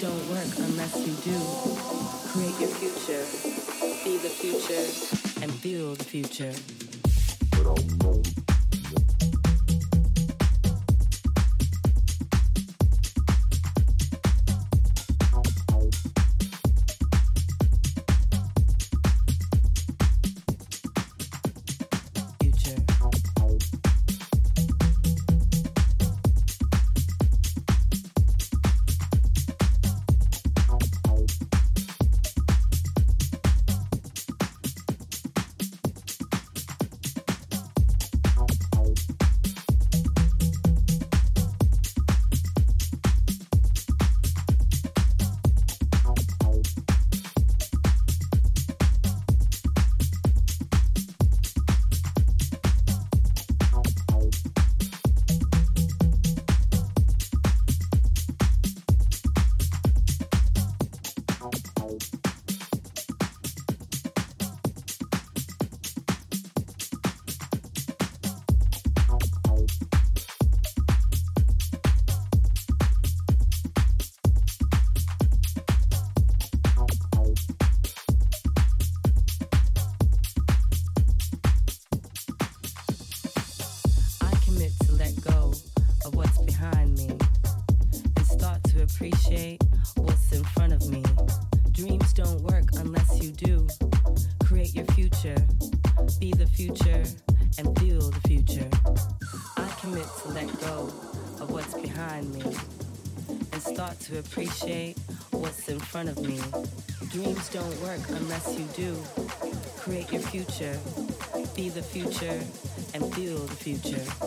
Don't work unless you do. Create your future, be the future, and feel the future. Future, be the future, and feel the future. I commit to let go of what's behind me and start to appreciate what's in front of me. Dreams don't work unless you do. Create your future, be the future, and feel the future.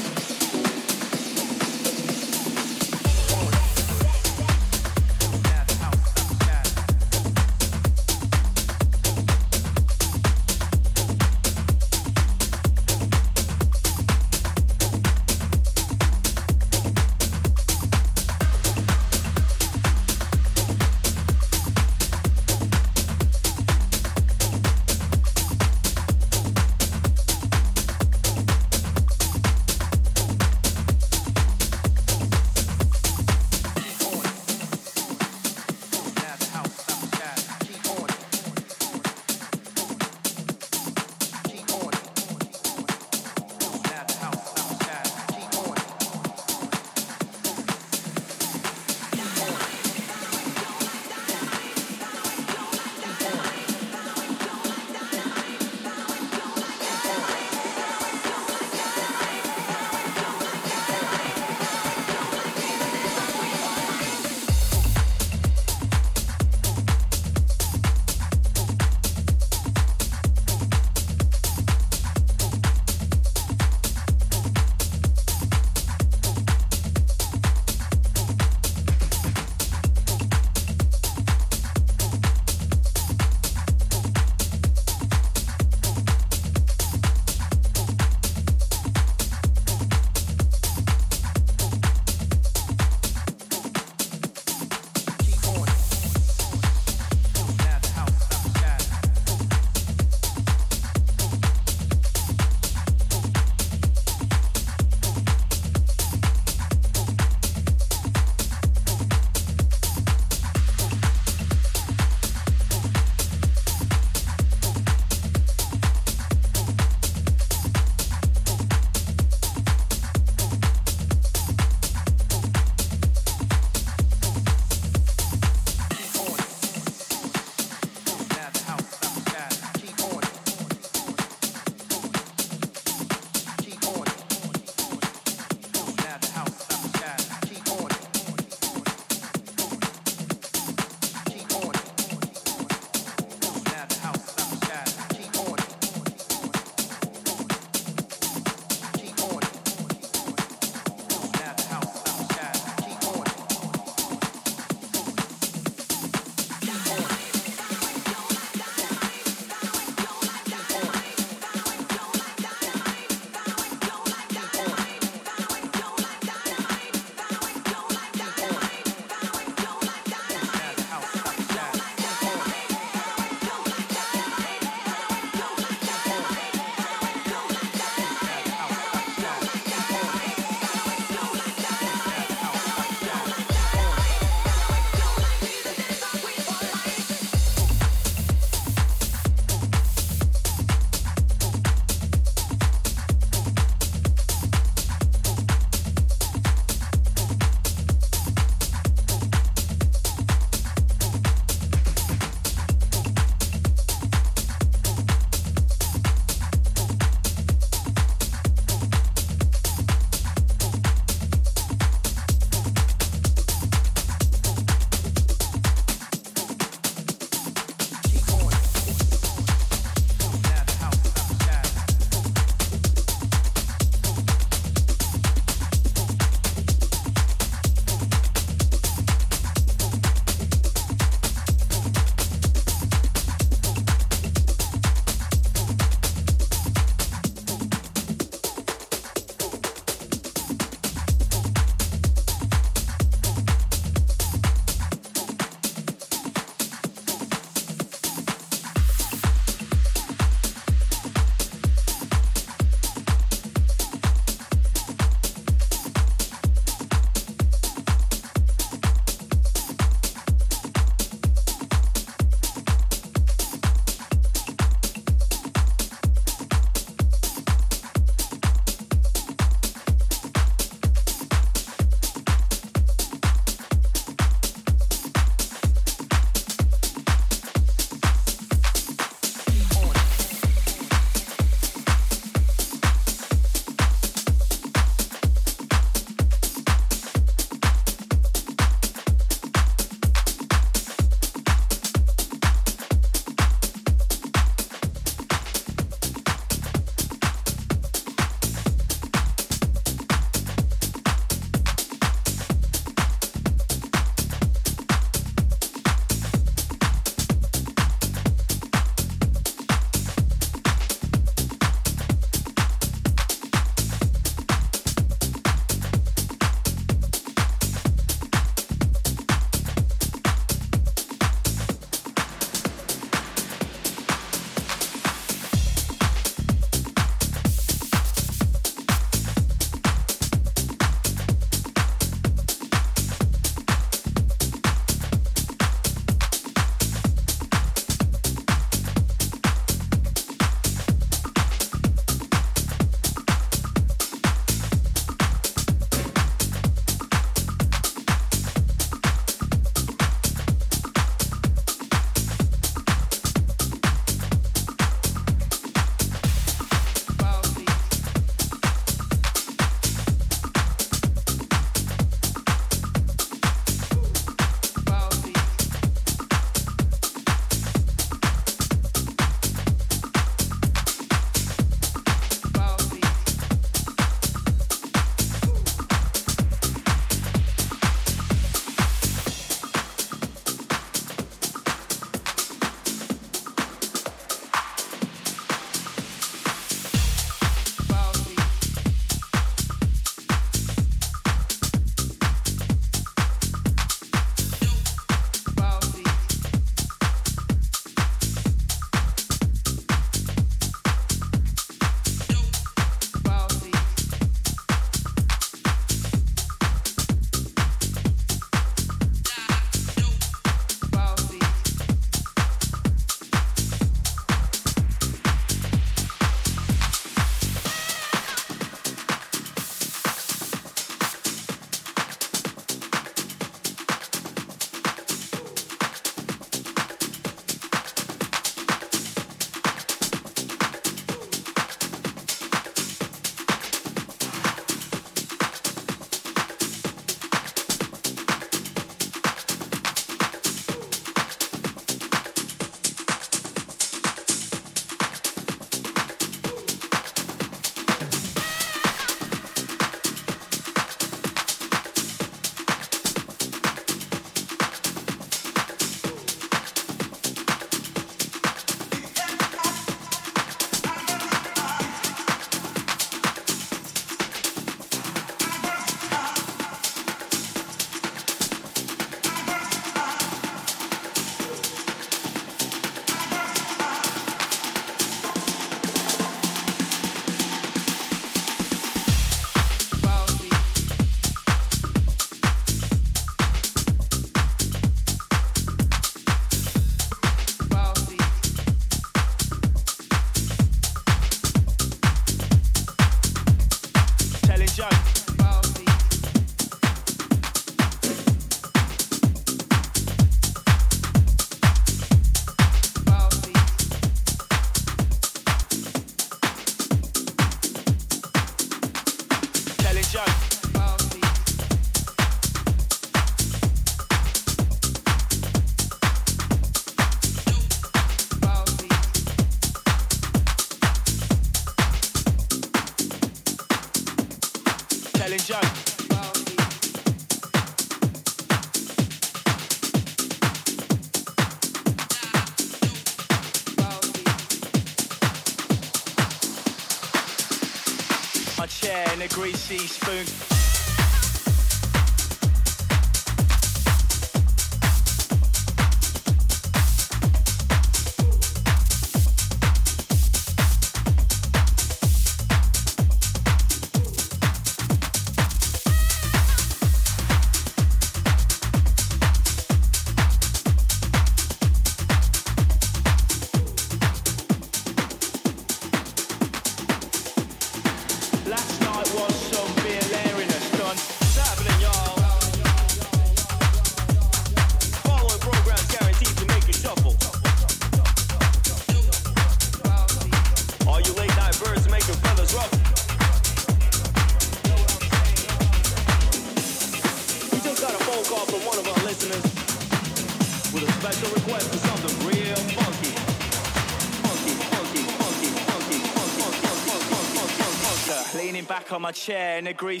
on my chair and agree.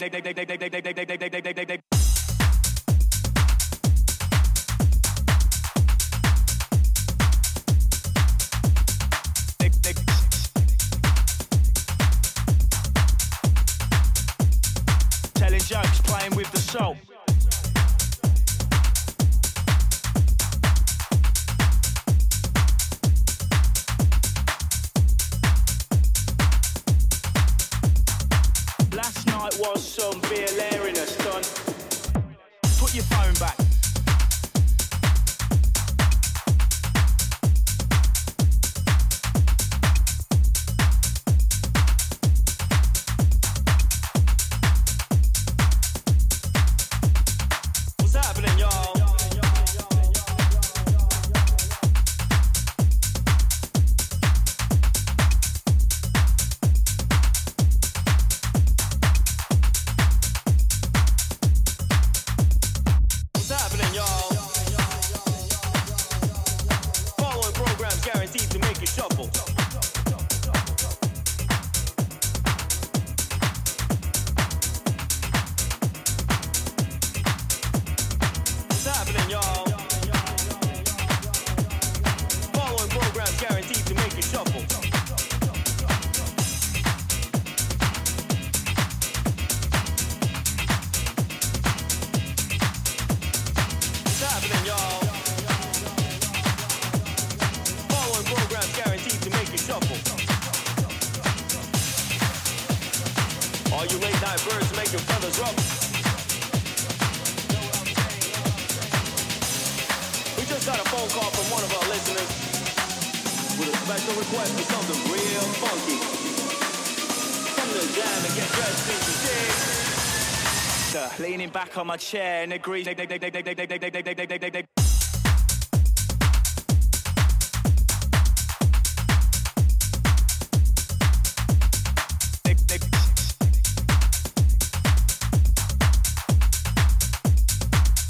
Leaning back on my chair and agrees.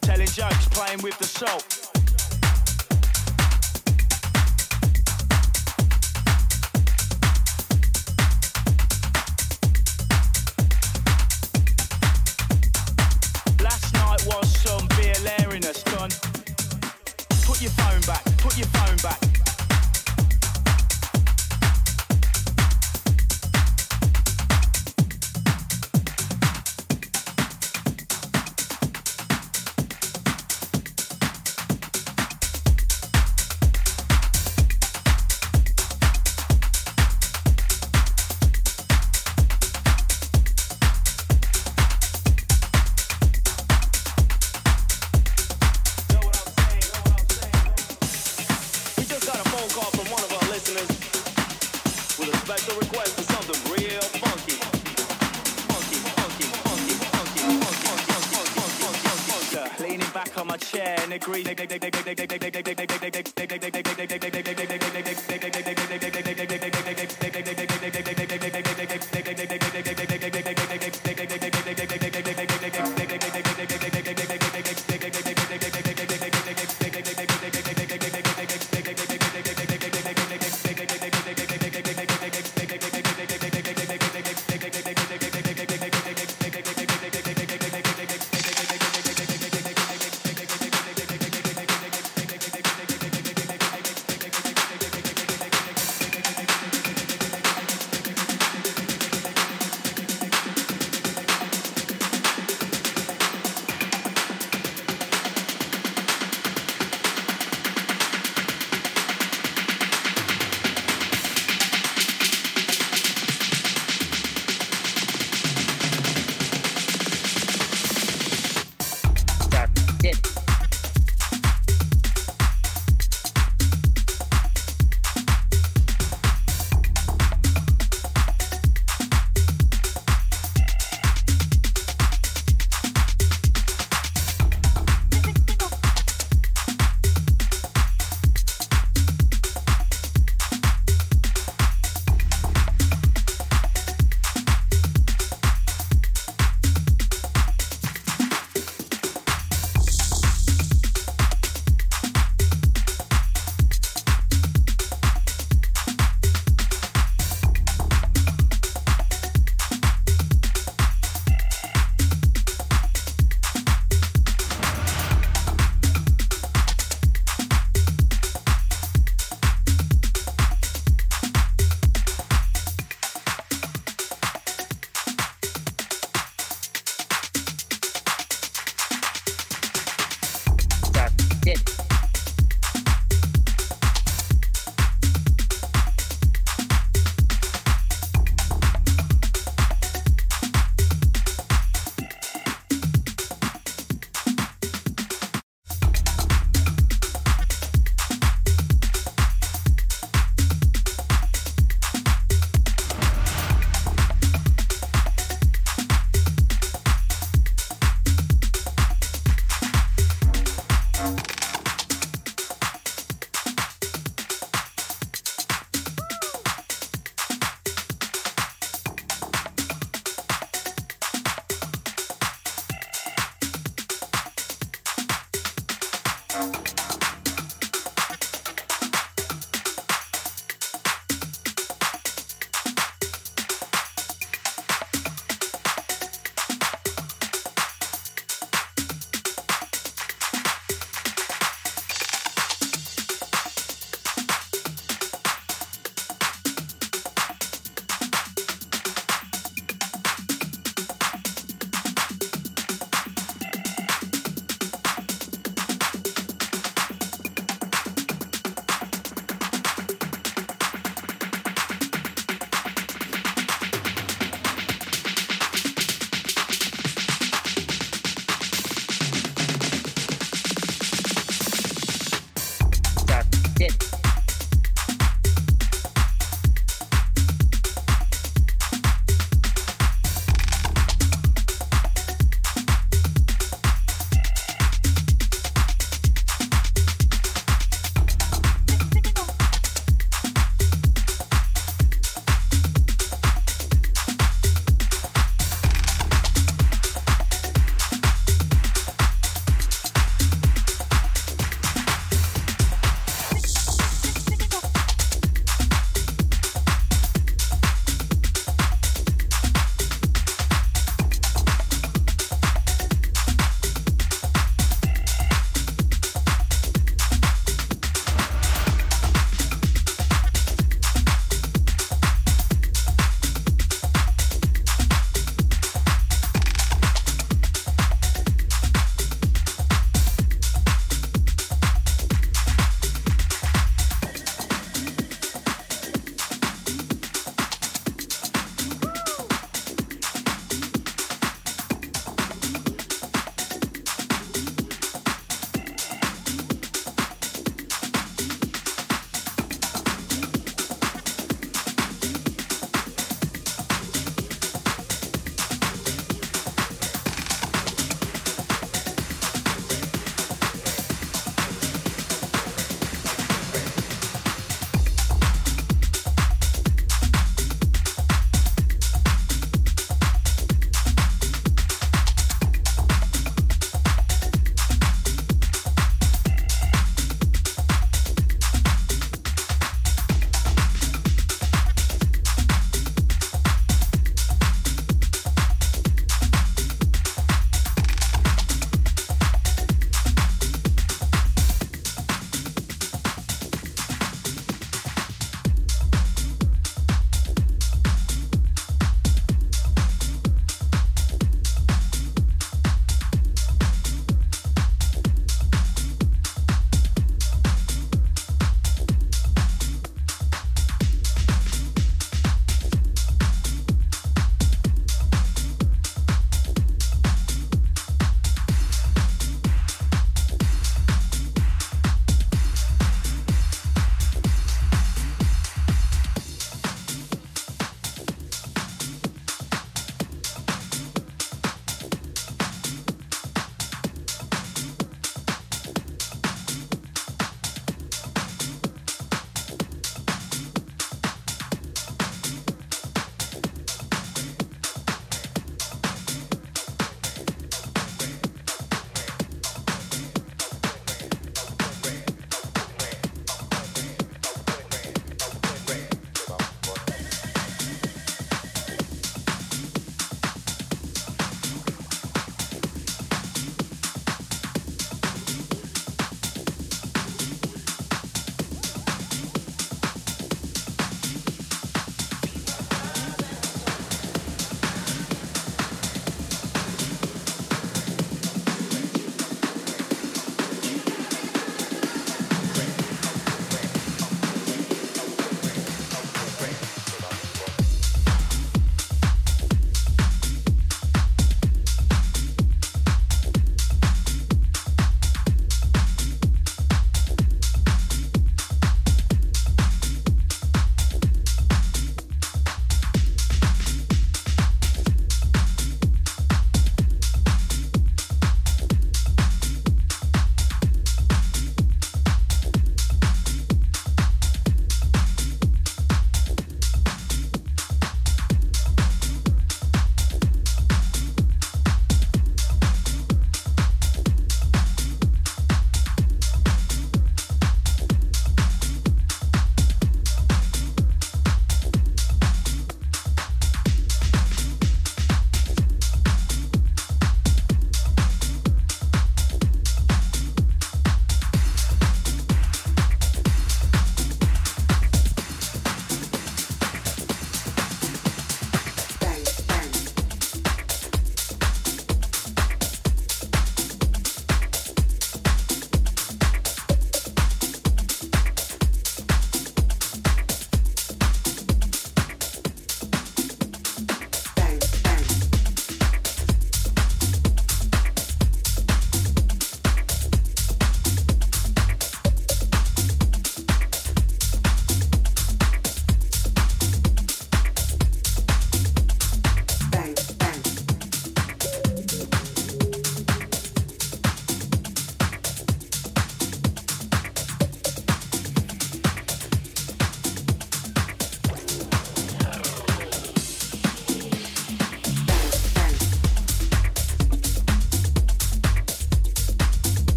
Telling jokes, playing with the salt.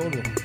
Todo. Sí,